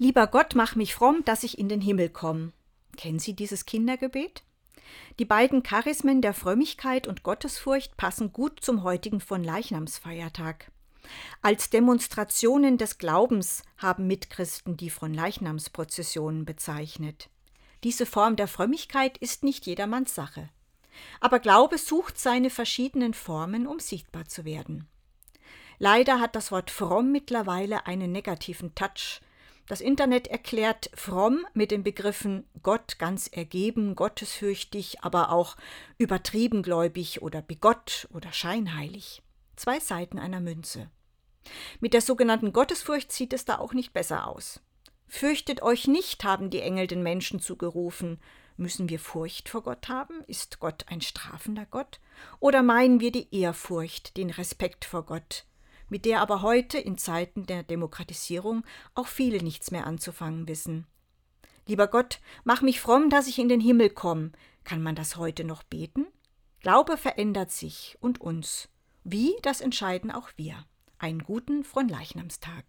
Lieber Gott, mach mich fromm, dass ich in den Himmel komme. Kennen Sie dieses Kindergebet? Die beiden Charismen der Frömmigkeit und Gottesfurcht passen gut zum heutigen von Leichnamsfeiertag. Als Demonstrationen des Glaubens haben Mitchristen die von Leichnamsprozessionen bezeichnet. Diese Form der Frömmigkeit ist nicht jedermanns Sache. Aber Glaube sucht seine verschiedenen Formen, um sichtbar zu werden. Leider hat das Wort fromm mittlerweile einen negativen Touch. Das Internet erklärt fromm mit den Begriffen Gott ganz ergeben, gottesfürchtig, aber auch übertrieben gläubig oder bigott oder scheinheilig. Zwei Seiten einer Münze. Mit der sogenannten Gottesfurcht sieht es da auch nicht besser aus. Fürchtet euch nicht, haben die Engel den Menschen zugerufen. Müssen wir Furcht vor Gott haben? Ist Gott ein strafender Gott? Oder meinen wir die Ehrfurcht, den Respekt vor Gott, mit der aber heute in Zeiten der Demokratisierung auch viele nichts mehr anzufangen wissen? Lieber Gott, mach mich fromm, dass ich in den Himmel komme. Kann man das heute noch beten? Glaube verändert sich und uns. Wie, das entscheiden auch wir. Einen guten Fronleichnamstag.